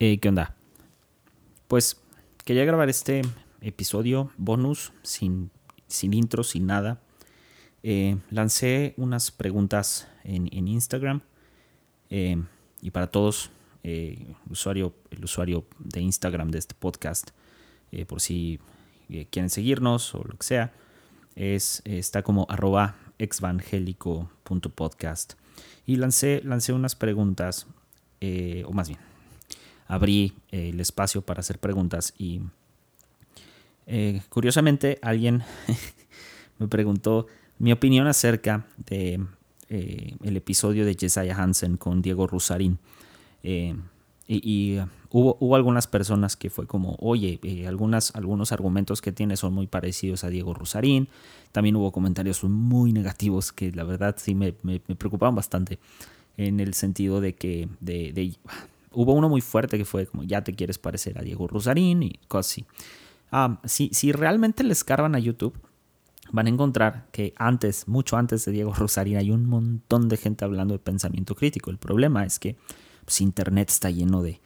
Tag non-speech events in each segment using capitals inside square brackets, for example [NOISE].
Eh, ¿Qué onda? Pues quería grabar este episodio bonus sin, sin intro, sin nada. Eh, lancé unas preguntas en, Instagram eh, y para todos, el, usuario, el usuario de Instagram de este podcast, por si quieren seguirnos o lo que sea, es, está como arroba exvangélico.podcast. Y lancé, lancé unas preguntas, o más bien, abrí eh, el espacio para hacer preguntas y eh, curiosamente alguien [LAUGHS] me preguntó mi opinión acerca de eh, el episodio de Jesiah Hansen con Diego Rusarín. y, hubo, hubo, algunas personas que fue como, oye, algunas, algunos argumentos que tiene son muy parecidos a Diego Rusarín. También hubo comentarios muy negativos que la verdad sí me, me, preocupaban bastante en el sentido de que de, Hubo uno muy fuerte que fue como ya te quieres parecer a Diego Rusarín y cosas así. Ah, si, si realmente le escarban a YouTube, van a encontrar que antes, mucho antes de Diego Rusarín, hay un montón de gente hablando de pensamiento crítico. El problema es que pues, Internet está lleno de,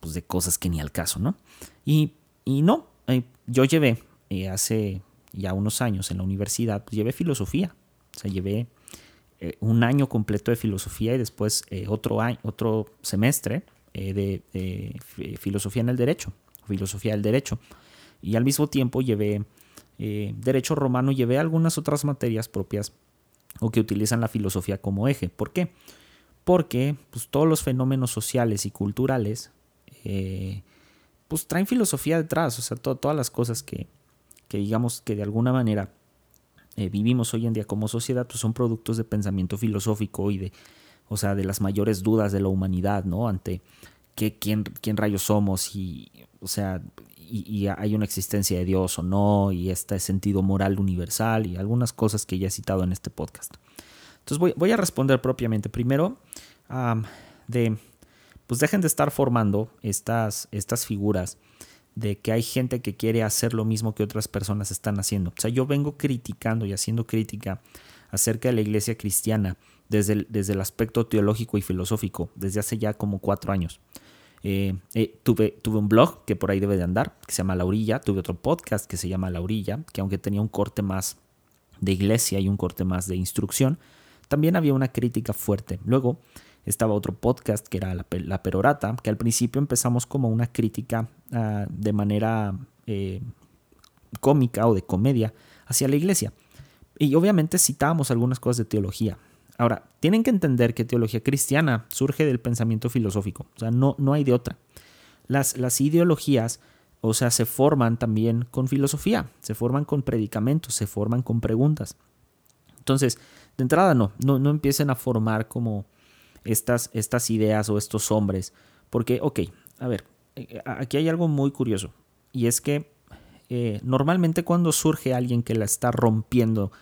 pues, de cosas que ni al caso, ¿no? Y, y no, eh, yo llevé eh, hace ya unos años en la universidad, pues, llevé filosofía. O sea, llevé eh, un año completo de filosofía y después otro, año, otro semestre eh, de, filosofía en el derecho, filosofía del derecho. Y al mismo tiempo llevé eh, derecho romano, llevé algunas otras materias propias o que utilizan la filosofía como eje. ¿Por qué? Porque pues, todos los fenómenos sociales y culturales eh, pues traen filosofía detrás, o sea, todas las cosas que, que, digamos que de alguna manera vivimos hoy en día como sociedad pues son productos de pensamiento filosófico y de o sea, de las mayores dudas de la humanidad, ¿no? Ante qué, quién, quién rayos somos y, o sea, y, hay una existencia de Dios o no, y este sentido moral universal y algunas cosas que ya he citado en este podcast. Entonces voy, a responder propiamente. Primero, de, pues dejen de estar formando estas, estas figuras de que hay gente que quiere hacer lo mismo que otras personas están haciendo. O sea, yo vengo criticando y haciendo crítica acerca de la iglesia cristiana desde el, desde el aspecto teológico y filosófico desde hace ya como cuatro años. Eh, eh, tuve, tuve un blog que por ahí debe de andar, que se llama La Orilla, tuve otro podcast que se llama La Orilla, que aunque tenía un corte más de iglesia y un corte más de instrucción, también había una crítica fuerte. Luego estaba otro podcast que era La, Perorata, que al principio empezamos como una crítica ah, de manera eh, cómica o de comedia hacia la iglesia. Y obviamente citábamos algunas cosas de teología. Ahora, tienen que entender que teología cristiana surge del pensamiento filosófico, o sea, no, no hay de otra. Las, las ideologías, o sea, se forman también con filosofía, se forman con predicamentos, se forman con preguntas. Entonces, de entrada no, no, no empiecen a formar como estas, estas ideas o estos hombres, porque, ok, a ver, eh, aquí hay algo muy curioso, y es que eh, normalmente cuando surge alguien que la está rompiendo,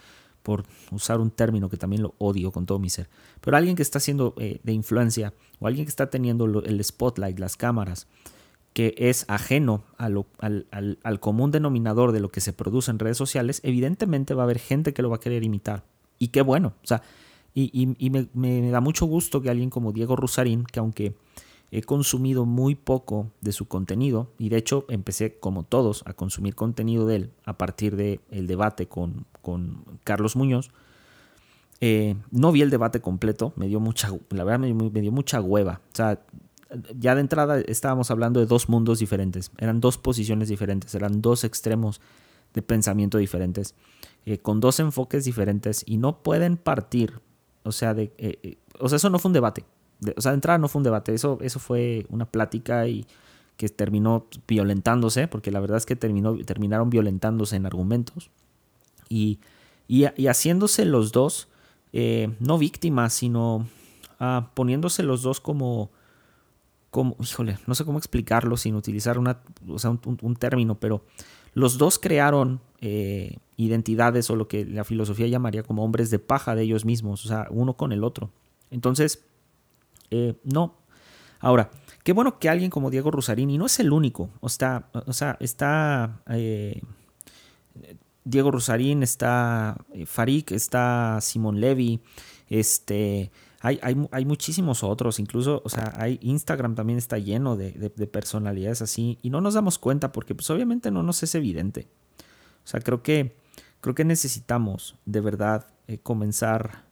por usar un término que también lo odio con todo mi ser, pero alguien que está siendo eh, de influencia o alguien que está teniendo el spotlight, las cámaras, que es ajeno al, común denominador de lo que se produce en redes sociales, evidentemente va a haber gente que lo va a querer imitar. Y qué bueno, o sea, y, me, me, da mucho gusto que alguien como Diego Rusarín, que aunque he consumido muy poco de su contenido y de hecho empecé como todos a consumir contenido de él a partir del el debate con, con, Carlos Muñoz. Eh, no vi el debate completo, me dio mucha, la verdad me, dio mucha hueva. O sea, ya de entrada estábamos hablando de dos mundos diferentes, eran dos posiciones diferentes, eran dos extremos de pensamiento diferentes, eh, con dos enfoques diferentes y no pueden partir, o sea, de, eh, o sea, eso no fue un debate, o sea, de entrada no fue un debate, eso, eso fue una plática y que terminó violentándose, porque la verdad es que terminó, terminaron violentándose en argumentos y, y, haciéndose los dos, eh, no víctimas, sino ah, poniéndose los dos como, como, híjole, no sé cómo explicarlo sin utilizar una, o sea, un, término, pero los dos crearon eh, identidades o lo que la filosofía llamaría como hombres de paja de ellos mismos, o sea, uno con el otro. Entonces, eh, no. Ahora, qué bueno que alguien como Diego Rusarini no es el único. O, está, o sea, está eh, Diego Rusarín, está eh, Farik, está Simón Levy, este, hay, hay, muchísimos otros, incluso, o sea, hay Instagram también está lleno de, personalidades así y no nos damos cuenta porque pues obviamente no nos es evidente. O sea, creo que, creo que necesitamos de verdad comenzar,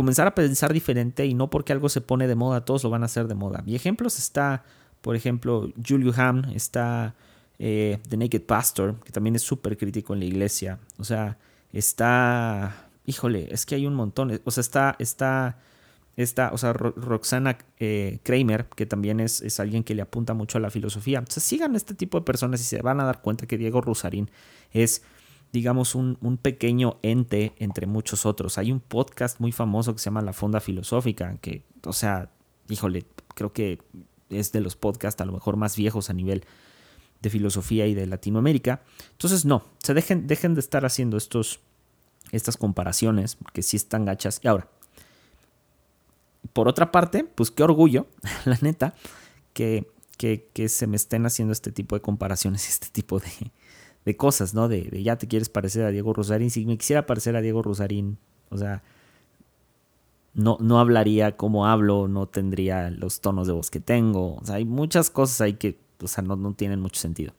comenzar a pensar diferente y no porque algo se pone de moda, todos lo van a hacer de moda. Y ejemplos está, por ejemplo, Julio Ham, está eh, The Naked Pastor, que también es súper crítico en la iglesia. O sea, está híjole, es que hay un montón. O sea, está, está, está, o sea, Roxana eh, Kramer, que también es, es, alguien que le apunta mucho a la filosofía. O sea, sigan este tipo de personas y se van a dar cuenta que Diego Rusarín es, digamos, un, un pequeño ente entre muchos otros. Hay un podcast muy famoso que se llama La Fonda Filosófica, que, o sea, híjole, creo que es de los podcasts a lo mejor más viejos a nivel de filosofía y de Latinoamérica. Entonces, no, se dejen, dejen de estar haciendo estos estas comparaciones, porque sí están gachas. Y ahora, por otra parte, pues qué orgullo, [LAUGHS] la neta, que, que, se me estén haciendo este tipo de comparaciones, este tipo de, de cosas, ¿no? De, ya te quieres parecer a Diego Rosarín. Si me quisiera parecer a Diego Rosarín, o sea, no, no hablaría como hablo, no tendría los tonos de voz que tengo. O sea, hay muchas cosas ahí que, o sea, no, no tienen mucho sentido.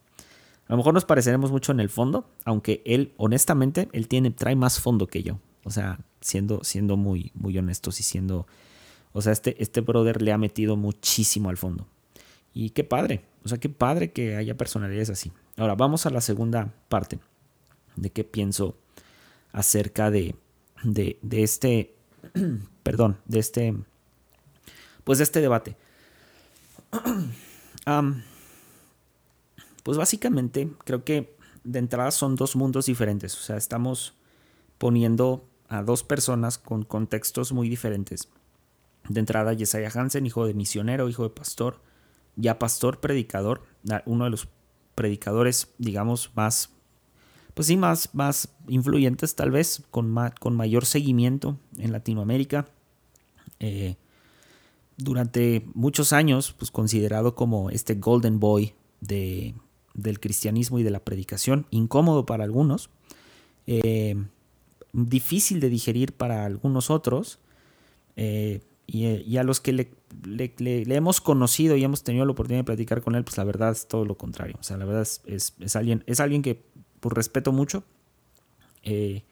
A lo mejor nos pareceremos mucho en el fondo, aunque él, honestamente, él tiene, trae más fondo que yo. O sea, siendo, siendo muy, muy honestos y siendo. O sea, este, este brother le ha metido muchísimo al fondo. Y qué padre. O sea, qué padre que haya personalidades así. Ahora, vamos a la segunda parte de qué pienso acerca de, de, de este. [CLEARS THROAT] perdón, de este. Pues de este debate. [CLEARS THROAT] Pues básicamente creo que de entrada son dos mundos diferentes. O sea, estamos poniendo a dos personas con contextos muy diferentes. De entrada, Jesiah Hansen, hijo de misionero, hijo de pastor, ya pastor, predicador, uno de los predicadores, digamos, más, pues sí, más, más influyentes tal vez, con, con mayor seguimiento en Latinoamérica. Eh, durante muchos años, pues considerado como este Golden Boy de, del cristianismo y de la predicación, incómodo para algunos, eh, difícil de digerir para algunos otros, eh, y, a los que le, hemos conocido y hemos tenido la oportunidad de platicar con él, pues la verdad es todo lo contrario. O sea, la verdad es, es, alguien, es alguien que por respeto mucho. Eh,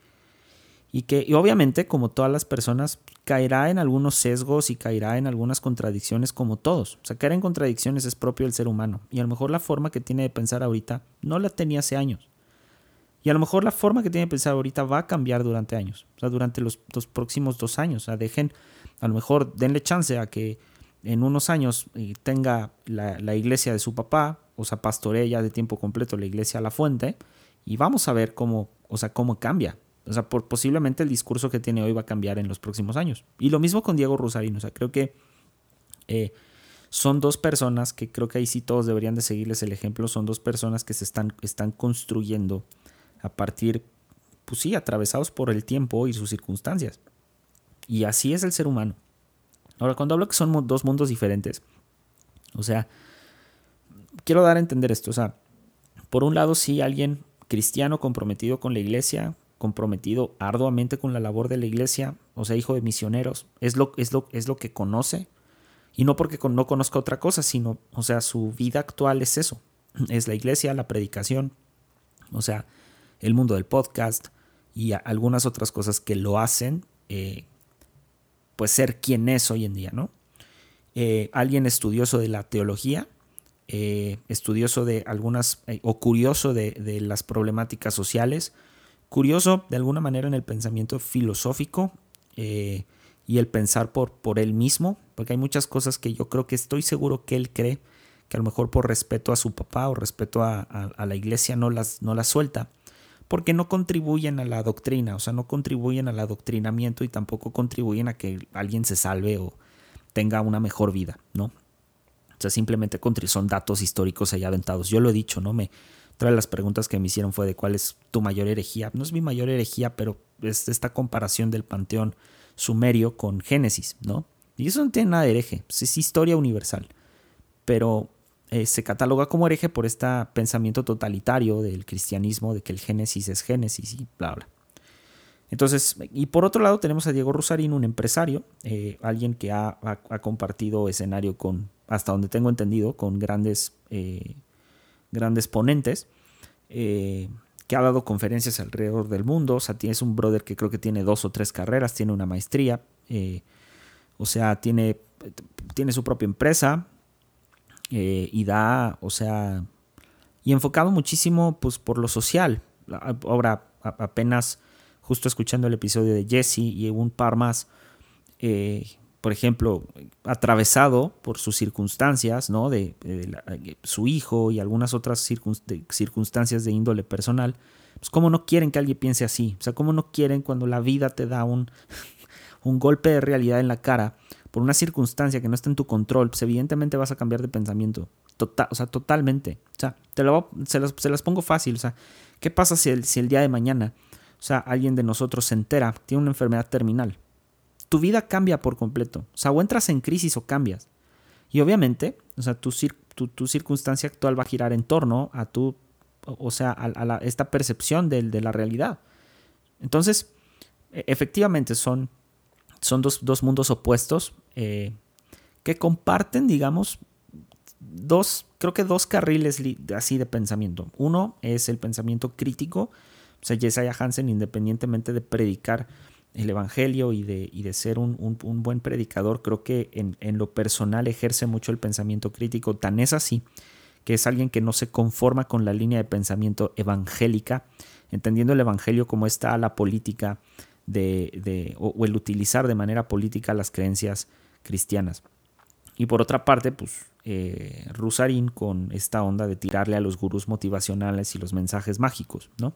y que y obviamente, como todas las personas, caerá en algunos sesgos y caerá en algunas contradicciones como todos. O sea, caer en contradicciones es propio del ser humano. Y a lo mejor la forma que tiene de pensar ahorita no la tenía hace años. Y a lo mejor la forma que tiene de pensar ahorita va a cambiar durante años. O sea, durante los, próximos dos años. O sea, dejen, a lo mejor denle chance a que en unos años eh, tenga la, la iglesia de su papá, o sea, pastoree ya de tiempo completo la iglesia a la fuente, y vamos a ver cómo, o sea, cómo cambia. O sea, por, posiblemente el discurso que tiene hoy va a cambiar en los próximos años. Y lo mismo con Diego Rosarín. O sea, creo que eh, son dos personas que creo que ahí sí todos deberían de seguirles el ejemplo. Son dos personas que se están, están construyendo a partir, pues sí, atravesados por el tiempo y sus circunstancias. Y así es el ser humano. Ahora, cuando hablo que son dos mundos diferentes, o sea, quiero dar a entender esto. O sea, por un lado, sí, alguien cristiano comprometido con la iglesia, comprometido arduamente con la labor de la iglesia, o sea, hijo de misioneros, es lo, es lo, es lo que conoce. Y no porque no conozca otra cosa, sino, o sea, su vida actual es eso. [CLEARS THROAT] Es la iglesia, la predicación, o sea, el mundo del podcast y algunas otras cosas que lo hacen, eh, pues ser quien es hoy en día, ¿no? Eh, alguien estudioso de la teología, eh, estudioso de algunas, o curioso de, las problemáticas sociales, curioso de alguna manera en el pensamiento filosófico eh, y el pensar por, por él mismo, porque hay muchas cosas que yo creo que estoy seguro que él cree que a lo mejor por respeto a su papá o respeto a, la iglesia no las, no las suelta, porque no contribuyen a la doctrina, o sea, no contribuyen al adoctrinamiento y tampoco contribuyen a que alguien se salve o tenga una mejor vida, ¿no? O sea, simplemente son datos históricos allá aventados. Yo lo he dicho, ¿no? Me, otra de las preguntas que me hicieron fue de cuál es tu mayor herejía. No es mi mayor herejía, pero es esta comparación del panteón sumerio con Génesis, ¿no? Y eso no tiene nada de hereje, pues es historia universal. Pero eh, se cataloga como hereje por este pensamiento totalitario del cristianismo, de que el Génesis es Génesis y bla, bla. Entonces, y por otro lado tenemos a Diego Rosarín, un empresario, eh, alguien que ha, compartido escenario con, hasta donde tengo entendido, con grandes, eh, grandes ponentes, que ha dado conferencias alrededor del mundo. O sea, es un brother que creo que tiene dos o tres carreras, tiene una maestría, o sea, tiene, tiene su propia empresa y da, o sea, y enfocado muchísimo pues, por lo social. Ahora apenas justo escuchando el episodio de Jesse y un par más, eh, por ejemplo, atravesado por sus circunstancias, ¿no? De, su hijo y algunas otras circunstancias de índole personal, pues cómo no quieren que alguien piense así, o sea, cómo no quieren cuando la vida te da un, [LAUGHS] un golpe de realidad en la cara por una circunstancia que no está en tu control, pues evidentemente vas a cambiar de pensamiento, total, o sea, totalmente, o sea, te lo, se, las, pongo fácil, o sea, ¿qué pasa si el, si el día de mañana o sea, alguien de nosotros se entera, tiene una enfermedad terminal. Tu vida cambia por completo. O sea, o entras en crisis o cambias. Y obviamente, o sea, tu, tu, circunstancia actual va a girar en torno a tu, o sea, a, esta percepción de, de, la realidad. Entonces, e, efectivamente son, son dos, dos mundos opuestos eh, que comparten, digamos, dos, creo que dos carriles así de pensamiento. Uno es el pensamiento crítico o sea, Jesiah Hansen, independientemente de predicar el Evangelio y de, y de ser un, buen predicador, creo que en, lo personal ejerce mucho el pensamiento crítico. Tan es así que es alguien que no se conforma con la línea de pensamiento evangélica, entendiendo el Evangelio como está la política de, o, el utilizar de manera política las creencias cristianas. Y por otra parte, pues eh, Rusarín con esta onda de tirarle a los gurús motivacionales y los mensajes mágicos, ¿no?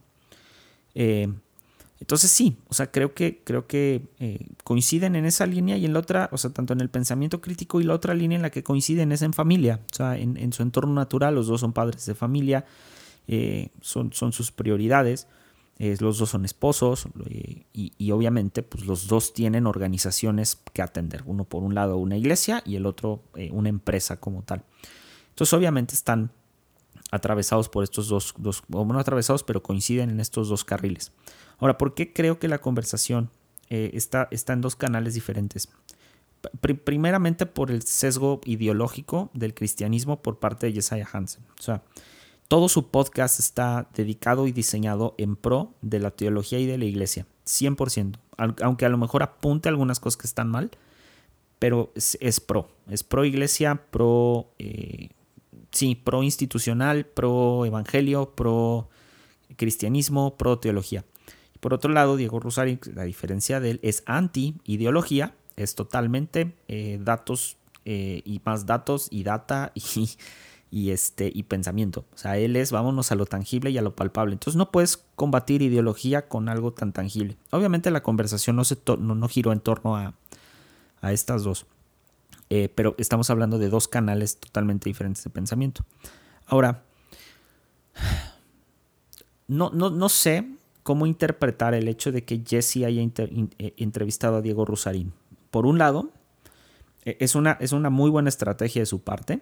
Eh, entonces sí, o sea, creo que, creo que eh, coinciden en esa línea y en la otra, o sea, tanto en el pensamiento crítico y la otra línea en la que coinciden es en familia, o sea, en, su entorno natural, los dos son padres de familia, son, son, sus prioridades, los dos son esposos y, y, obviamente pues los dos tienen organizaciones que atender, uno por un lado una iglesia y el otro una empresa como tal. Entonces obviamente están atravesados por estos dos, dos, o no atravesados, pero coinciden en estos dos carriles. Ahora, ¿por qué creo que la conversación eh, está, está en dos canales diferentes? primeramente por el sesgo ideológico del cristianismo por parte de Jesiah Hansen. O sea, todo su podcast está dedicado y diseñado en pro de la teología y de la iglesia, 100%. Aunque a lo mejor apunte algunas cosas que están mal, pero es, pro. Es pro iglesia, pro eh, sí, pro institucional, pro evangelio, pro cristianismo, pro teología. Por otro lado, Diego Rosario, la diferencia de él, es anti ideología, es totalmente eh, datos eh, y más datos y data [LAUGHS] y, y, este, y pensamiento. O sea, él es vámonos a lo tangible y a lo palpable. Entonces no puedes combatir ideología con algo tan tangible. Obviamente la conversación no, se no, no giró en torno a, a estas dos. Eh, pero estamos hablando de dos canales totalmente diferentes de pensamiento. Ahora, no, no, no sé cómo interpretar el hecho de que Jesse haya eh, entrevistado a Diego Rusarín. Por un lado, e, es una, es una muy buena estrategia de su parte.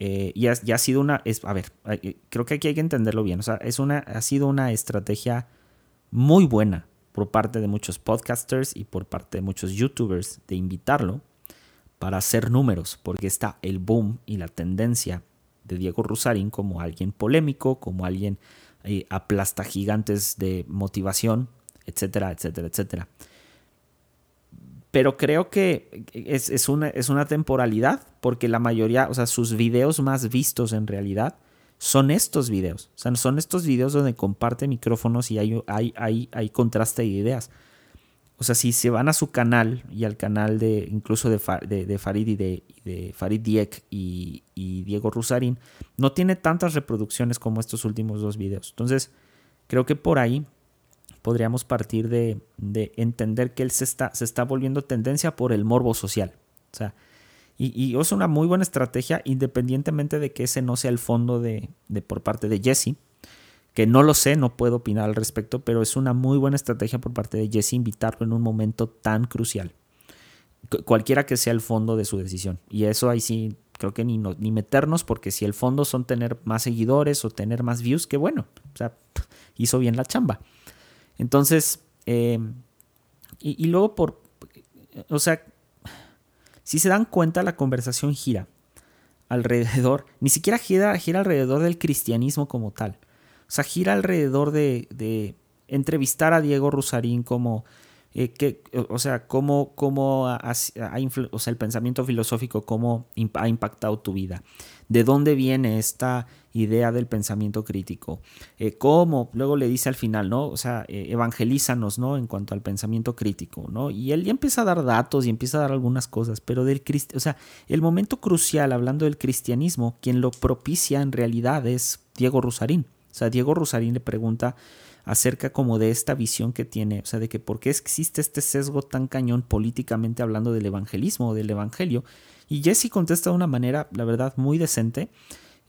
Eh, y, ha, sido una. Es, a ver, creo que aquí hay que entenderlo bien. O sea, es una, ha sido una estrategia muy buena por parte de muchos podcasters y por parte de muchos youtubers de invitarlo para hacer números, porque está el boom y la tendencia de Diego Rusarín como alguien polémico, como alguien eh, aplasta gigantes de motivación, etcétera, etcétera, etcétera. Pero creo que es, una, es una temporalidad, porque la mayoría, o sea, sus videos más vistos en realidad son estos videos. O sea, son estos videos donde comparte micrófonos y hay, hay, hay, hay contraste de ideas. O sea, si se van a su canal y al canal de incluso de, Farid y de, Farid Diek y, Diego Rusarín, no tiene tantas reproducciones como estos últimos dos videos. Entonces, creo que por ahí podríamos partir de, entender que él se está, se está volviendo tendencia por el morbo social. O sea, y, es una muy buena estrategia, independientemente de que ese no sea el fondo de por parte de Jesse que no lo sé, no puedo opinar al respecto, pero es una muy buena estrategia por parte de Jesse invitarlo en un momento tan crucial. Cualquiera que sea el fondo de su decisión. Y eso ahí sí, creo que ni, ni meternos, porque si el fondo son tener más seguidores o tener más views, que bueno, o sea, hizo bien la chamba. Entonces, Em, y, luego por, o sea, si se dan cuenta la conversación gira alrededor, [LAUGHS] ni siquiera gira, gira alrededor del cristianismo como tal. O sea, gira alrededor de, de entrevistar a Diego Rusarín como eh, o sea, cómo, cómo ha, o sea, el pensamiento filosófico, cómo ha impactado tu vida. ¿De dónde viene esta idea del pensamiento crítico? Eh, ¿Cómo? Luego le dice al final, ¿no? O sea, eh, evangelízanos, ¿no? En cuanto al pensamiento crítico, ¿no? Y él ya empieza a dar datos y empieza a dar algunas cosas, pero del o sea, el momento crucial, hablando del cristianismo, quien lo propicia en realidad es Diego Rusarín. O sea, Diego Rusarín le pregunta acerca como de esta visión que tiene, o sea, de que por qué existe este sesgo tan cañón políticamente hablando del evangelismo o del evangelio. Y Jesse contesta de una manera, la verdad, muy decente.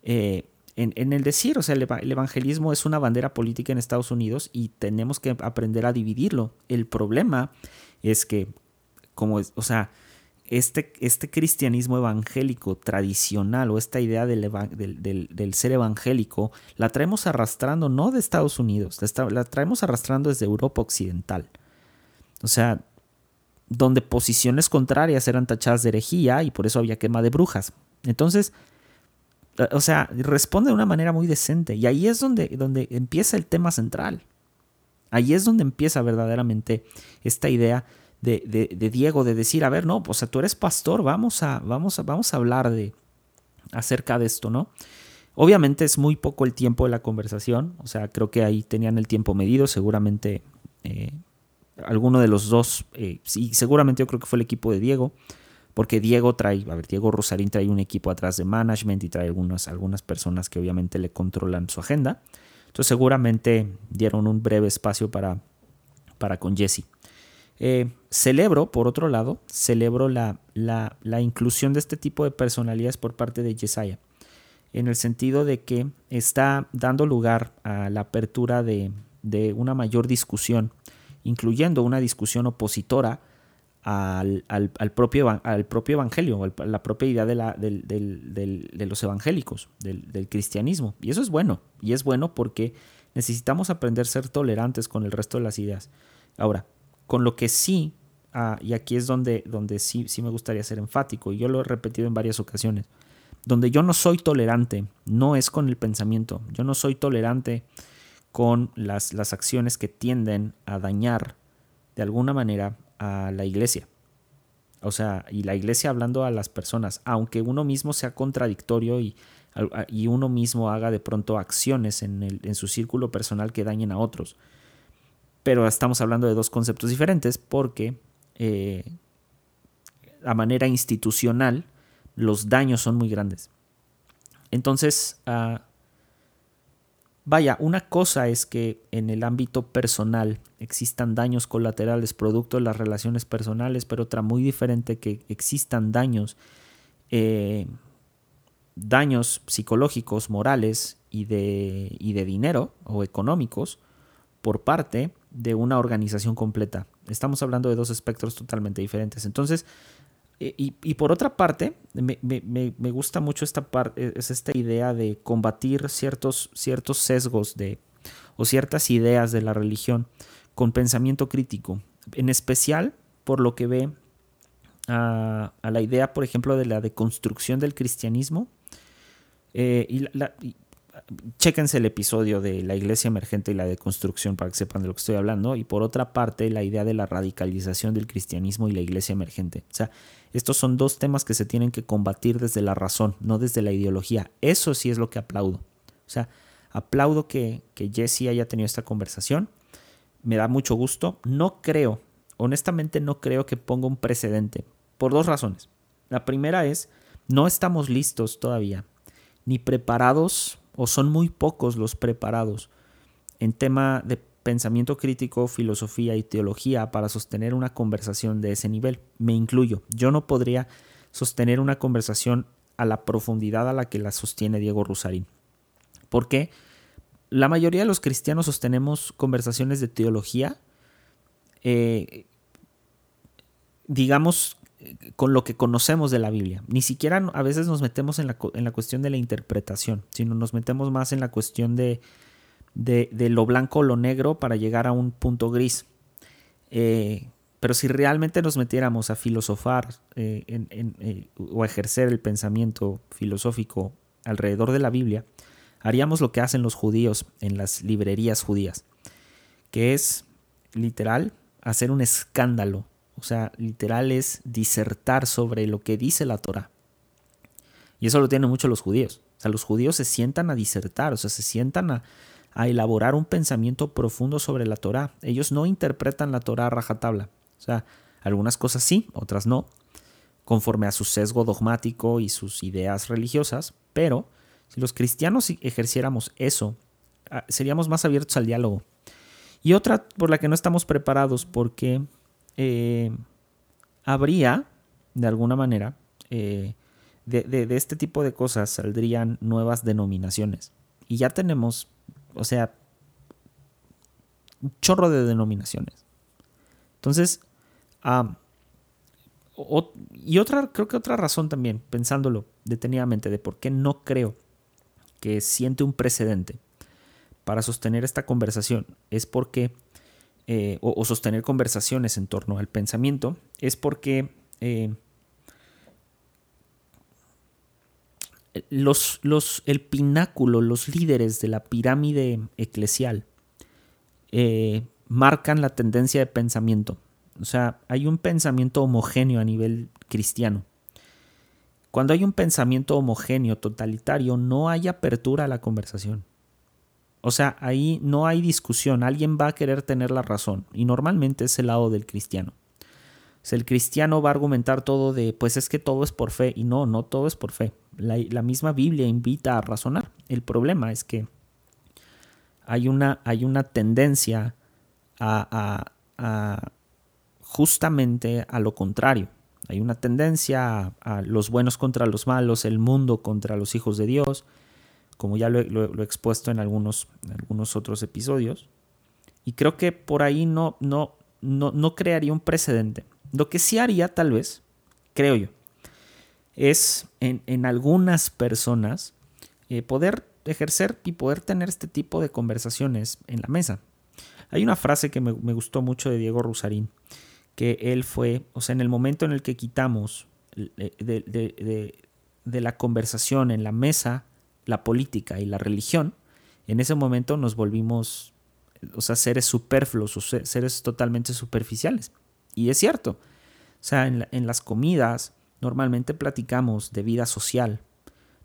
Eh, en, el decir, o sea, el, evangelismo es una bandera política en Estados Unidos y tenemos que aprender a dividirlo. El problema es que, como, o sea, este, este cristianismo evangélico tradicional o esta idea del, del, ser evangélico la traemos arrastrando no de Estados Unidos, la, traemos arrastrando desde Europa Occidental. O sea, donde posiciones contrarias eran tachadas de herejía y por eso había quema de brujas. Entonces, o sea, responde de una manera muy decente y ahí es donde, donde empieza el tema central. Ahí es donde empieza verdaderamente esta idea de, Diego de decir, a ver, no, pues tú eres pastor, vamos a, vamos a, vamos a hablar de acerca de esto, ¿no? Obviamente es muy poco el tiempo de la conversación, o sea, creo que ahí tenían el tiempo medido, seguramente eh, alguno de los dos, eh, sí, seguramente yo creo que fue el equipo de Diego, porque Diego trae, a ver, Diego Rosarín trae un equipo atrás de management y trae algunas, algunas personas que obviamente le controlan su agenda, entonces seguramente dieron un breve espacio para, para con Jesse. Eh, celebro, por otro lado, celebro la, la, inclusión de este tipo de personalidades por parte de Yesaya, en el sentido de que está dando lugar a la apertura de, una mayor discusión, incluyendo una discusión opositora al, propio, al propio evangelio, a la propia idea de, la, de los evangélicos, del, cristianismo. Y eso es bueno, y es bueno porque necesitamos aprender a ser tolerantes con el resto de las ideas. Ahora, con lo que sí, ah, y aquí es donde, donde sí, sí me gustaría ser enfático, y yo lo he repetido en varias ocasiones, donde yo no soy tolerante, no es con el pensamiento, yo no soy tolerante con las, las acciones que tienden a dañar de alguna manera a la iglesia. O sea, y la iglesia hablando a las personas, aunque uno mismo sea contradictorio y, y uno mismo haga de pronto acciones en, el, en su círculo personal que dañen a otros pero estamos hablando de dos conceptos diferentes porque eh, a manera institucional los daños son muy grandes. Entonces, ah, vaya, una cosa es que en el ámbito personal existan daños colaterales producto de las relaciones personales, pero otra muy diferente que existan daños, eh, daños psicológicos, morales y de, y de dinero o económicos por parte de una organización completa. Estamos hablando de dos espectros totalmente diferentes. Entonces, y, por otra parte, me, gusta mucho esta, parte, es esta idea de combatir ciertos, ciertos sesgos de, o ciertas ideas de la religión con pensamiento crítico. En especial por lo que ve a, la idea, por ejemplo, de la deconstrucción del cristianismo. Eh, y la, chéquense el episodio de la iglesia emergente y la deconstrucción para que sepan de lo que estoy hablando. Y por otra parte, la idea de la radicalización del cristianismo y la iglesia emergente. O sea, estos son dos temas que se tienen que combatir desde la razón, no desde la ideología. Eso sí es lo que aplaudo. O sea, aplaudo que, que Jesse haya tenido esta conversación. Me da mucho gusto. No creo, honestamente no creo que ponga un precedente. Por dos razones. La primera es, no estamos listos todavía, ni preparados o son muy pocos los preparados en tema de pensamiento crítico, filosofía y teología para sostener una conversación de ese nivel. Me incluyo. Yo no podría sostener una conversación a la profundidad a la que la sostiene Diego Rusarín. Porque la mayoría de los cristianos sostenemos conversaciones de teología, eh, digamos, con lo que conocemos de la Biblia. Ni siquiera a veces nos metemos en la, en la cuestión de la interpretación, sino nos metemos más en la cuestión de, de, lo blanco o lo negro para llegar a un punto gris. Eh, pero si realmente nos metiéramos a filosofar eh, eh, o a ejercer el pensamiento filosófico alrededor de la Biblia, haríamos lo que hacen los judíos en las librerías judías, que es literal hacer un escándalo. O sea, literal es disertar sobre lo que dice la Torah. Y eso lo tienen mucho los judíos. O sea, los judíos se sientan a disertar, o sea, se sientan a, a elaborar un pensamiento profundo sobre la Torah. Ellos no interpretan la Torah a rajatabla. O sea, algunas cosas sí, otras no, conforme a su sesgo dogmático y sus ideas religiosas, pero si los cristianos ejerciéramos eso, ah, seríamos más abiertos al diálogo. Y otra por la que no estamos preparados porque eh, habría, de alguna manera, eh, de, de, este tipo de cosas saldrían nuevas denominaciones. Y ya tenemos, o sea, un chorro de denominaciones. Entonces, y otra, creo que otra razón también, pensándolo detenidamente, de por qué no creo que siente un precedente para sostener esta conversación, es porque, eh, o, sostener conversaciones en torno al pensamiento, es porque eh, los, los, el pináculo, los líderes de la pirámide eclesial, eh, marcan la tendencia de pensamiento o sea, hay un pensamiento homogéneo a nivel cristiano. Cuando hay un pensamiento homogéneo, totalitario, no hay apertura a la conversación. O sea, ahí no hay discusión, alguien va a querer tener la razón y normalmente es el lado del cristiano. El cristiano va a argumentar todo de, pues es que todo es por fe y no, no todo es por fe. La, misma Biblia invita a razonar. El problema es que hay una, hay una tendencia a justamente a lo contrario. Hay una tendencia a, los buenos contra los malos, el mundo contra los hijos de Dios, como ya lo, he expuesto en algunos, algunos, otros episodios. Y creo que por ahí no, no, no, no crearía un precedente. Lo que sí haría tal vez, creo yo, es en, algunas personas eh, poder ejercer y poder tener este tipo de conversaciones en la mesa. Hay una frase que me, gustó mucho de Diego Rusarín, que él fue, o sea, en el momento en el que quitamos de, la conversación en la mesa la política y la religión, en ese momento nos volvimos, o sea, seres superfluos, seres totalmente superficiales. Y es cierto, o sea, en, las comidas normalmente platicamos de vida social,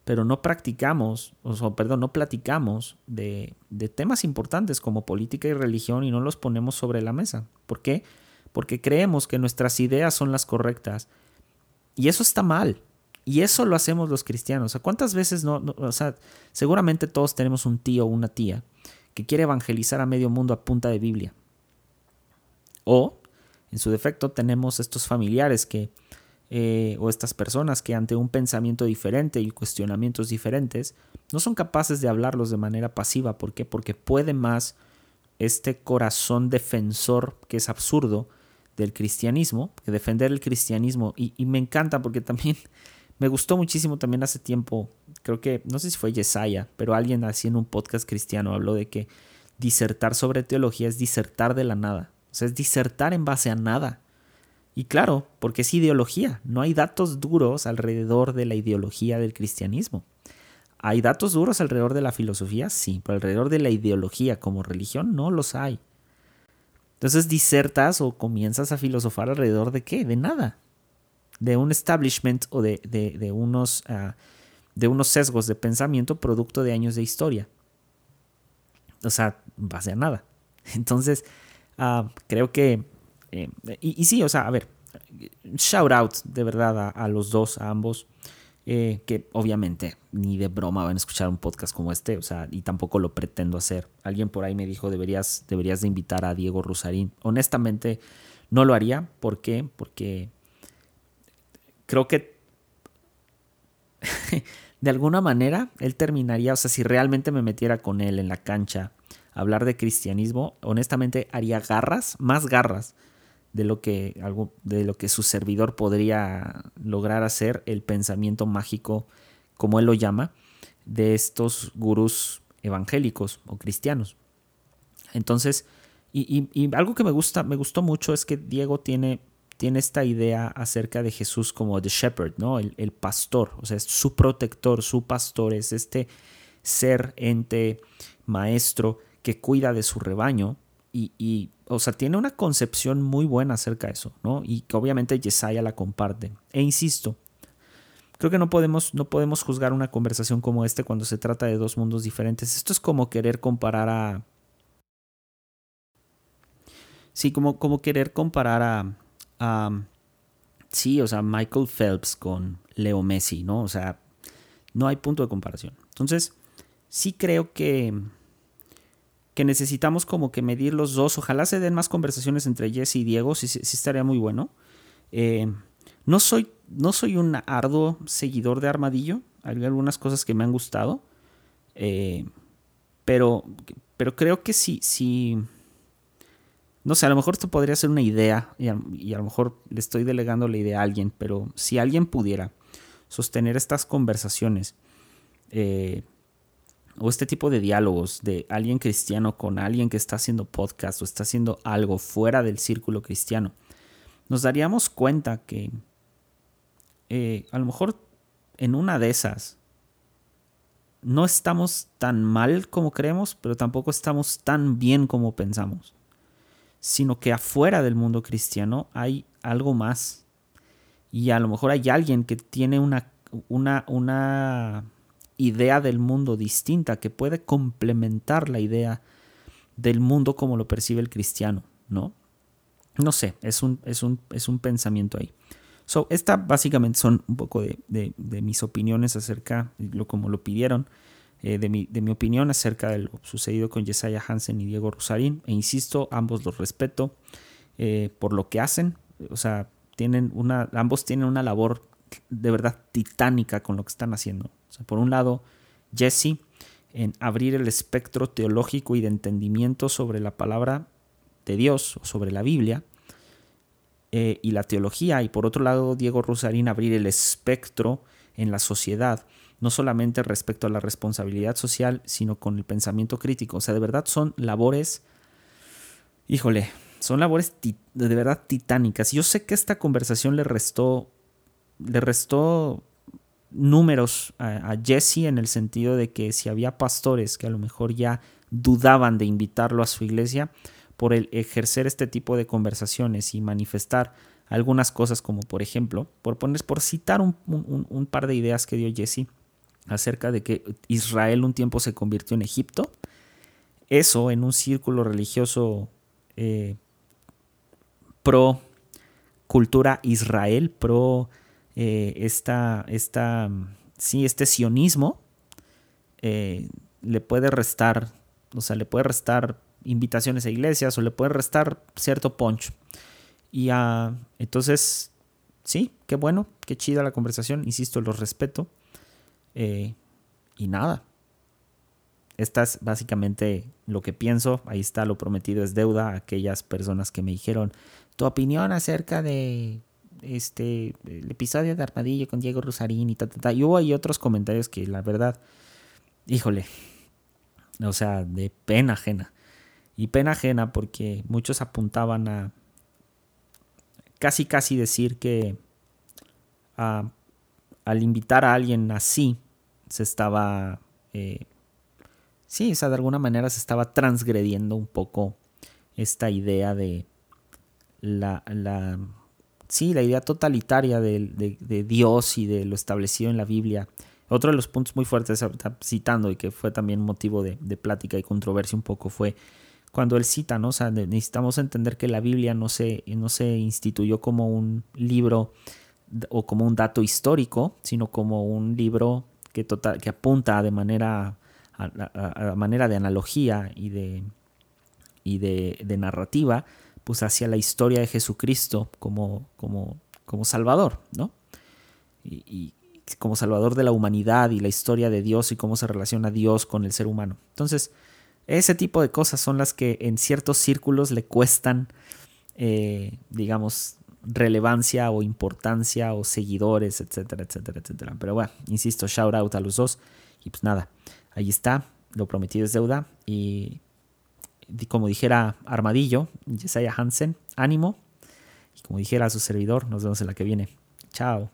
pero no practicamos, o perdón, no platicamos de, de, temas importantes como política y religión y no los ponemos sobre la mesa. ¿Por qué? porque creemos que nuestras ideas son las correctas. Y eso está mal. Y eso lo hacemos los cristianos. O ¿cuántas veces no, o sea, seguramente todos tenemos un tío o una tía que quiere evangelizar a medio mundo a punta de Biblia. O, en su defecto, tenemos estos familiares que, eh, o estas personas que ante un pensamiento diferente y cuestionamientos diferentes, no son capaces de hablarlos de manera pasiva. ¿Por qué? Porque puede más este corazón defensor que es absurdo del cristianismo, que defender el cristianismo, y, me encanta porque también me gustó muchísimo también hace tiempo, creo que, no sé si fue Yesaya, pero alguien así en un podcast cristiano habló de que disertar sobre teología es disertar de la nada, o sea, es disertar en base a nada. Y claro, porque es ideología, no hay datos duros alrededor de la ideología del cristianismo. ¿Hay datos duros alrededor de la filosofía? Sí, pero alrededor de la ideología como religión no los hay. Entonces disertas o comienzas a filosofar alrededor de qué? De nada. De un establishment o de, de, unos, ah, de unos sesgos de pensamiento producto de años de historia. O sea, base a nada. [LAUGHS] Entonces, ah, creo que... Eh, y, y, sí, o sea, a ver, shout out de verdad a los dos, a ambos. Eh, que obviamente ni de broma van a escuchar un podcast como este, o sea, y tampoco lo pretendo hacer. Alguien por ahí me dijo, deberías, deberías de invitar a Diego Rusarín. Honestamente, no lo haría. ¿Por qué? Porque creo que [LAUGHS] de alguna manera él terminaría, o sea, si realmente me metiera con él en la cancha a hablar de cristianismo, honestamente haría garras, más garras de lo que, algo, de lo que su servidor podría lograr hacer, el pensamiento mágico, como él lo llama, de estos gurús evangélicos o cristianos. Entonces, Y, algo que me gusta, me gustó mucho es que Diego tiene, tiene esta idea acerca de Jesús como the shepherd, ¿no? El, el, pastor, o sea, es su protector, su pastor, es este ser, ente, maestro que cuida de su rebaño. Y, y, o sea, tiene una concepción muy buena acerca de eso, ¿no? Y que obviamente Yesaya la comparte. E insisto, creo que no podemos, no podemos juzgar una conversación como este cuando se trata de dos mundos diferentes. Esto es como querer comparar a Sí, como, como querer comparar a, Sí, o sea, Michael Phelps con Leo Messi, ¿no? O sea, no hay punto de comparación. Entonces, sí creo que, que necesitamos como que medir los dos. Ojalá se den más conversaciones entre Jesse y Diego, sí, sí estaría muy bueno. Eh, no, soy, no soy un arduo seguidor de Armadillo. Hay algunas cosas que me han gustado. Eh, pero, pero creo que sí, sí no sé, a lo mejor esto podría ser una idea y a, lo mejor le estoy delegando la idea a alguien, pero si alguien pudiera sostener estas conversaciones eh, o este tipo de diálogos de alguien cristiano con alguien que está haciendo podcast o está haciendo algo fuera del círculo cristiano, nos daríamos cuenta que eh, a lo mejor en una de esas no estamos tan mal como creemos, pero tampoco estamos tan bien como pensamos sino que afuera del mundo cristiano hay algo más. Y a lo mejor hay alguien que tiene una, una, una idea del mundo distinta que puede complementar la idea del mundo como lo percibe el cristiano, ¿no? No sé, es un, es un, es un pensamiento ahí. So, esta básicamente son un poco de, de, mis opiniones acerca, lo, como lo pidieron, eh, de, mi, de, mi, opinión acerca de lo sucedido con Jesiah Hansen y Diego Rosarín. E insisto, ambos los respeto eh, por lo que hacen. O sea, tienen una, ambos tienen una labor de verdad titánica con lo que están haciendo. Por un lado, Jesse en abrir el espectro teológico y de entendimiento sobre la palabra de Dios o sobre la Biblia eh, y la teología. Y por otro lado, Diego Rosarín abrir el espectro en la sociedad no solamente respecto a la responsabilidad social, sino con el pensamiento crítico. O sea, de verdad son labores, híjole, son labores de verdad titánicas. Yo sé que esta conversación le restó, le restó números a, Jesse en el sentido de que si había pastores que a lo mejor ya dudaban de invitarlo a su iglesia por el ejercer este tipo de conversaciones y manifestar algunas cosas como por ejemplo, por poner, por citar un par de ideas que dio Jesse, acerca de que Israel un tiempo se convirtió en Egipto. Eso en un círculo religioso eh, pro cultura Israel, pro eh, esta, esta, sí, este sionismo, eh, le puede restar, o sea, le puede restar invitaciones a iglesias o le puede restar cierto punch. Y uh, entonces, sí, qué bueno, qué chida la conversación, insisto, los respeto. Eh, y nada. Esta es básicamente lo que pienso. Ahí está, lo prometido es deuda. Aquellas personas que me dijeron tu opinión acerca de este episodio de Armadillo con Diego Rosarín y ta, ta. Y hubo ahí otros comentarios que la verdad, híjole, o sea, de pena ajena. Y pena ajena porque muchos apuntaban a casi casi decir que a al invitar a alguien así, se estaba, eh, sí, o sea, de alguna manera se estaba transgrediendo un poco esta idea de la, la sí, la idea totalitaria de, de, Dios y de lo establecido en la Biblia. Otro de los puntos muy fuertes, citando y que fue también motivo de, plática y controversia un poco, fue cuando él cita, ¿no? O sea, necesitamos entender que la Biblia no se, no se instituyó como un libro o como un dato histórico, sino como un libro que, total, que apunta de manera, a, manera de analogía y de, y de, narrativa, pues hacia la historia de Jesucristo como, como, como Salvador, ¿no? Y, como Salvador de la humanidad y la historia de Dios y cómo se relaciona Dios con el ser humano. Entonces, ese tipo de cosas son las que en ciertos círculos le cuestan, eh, digamos, relevancia o importancia o seguidores, etcétera, etcétera, etcétera. Pero bueno, insisto, shout out a los dos. Y pues nada, ahí está, lo prometido es deuda. Y como dijera Armadillo, Jesiah Hansen, ánimo. Y como dijera su servidor, nos vemos en la que viene. Chao.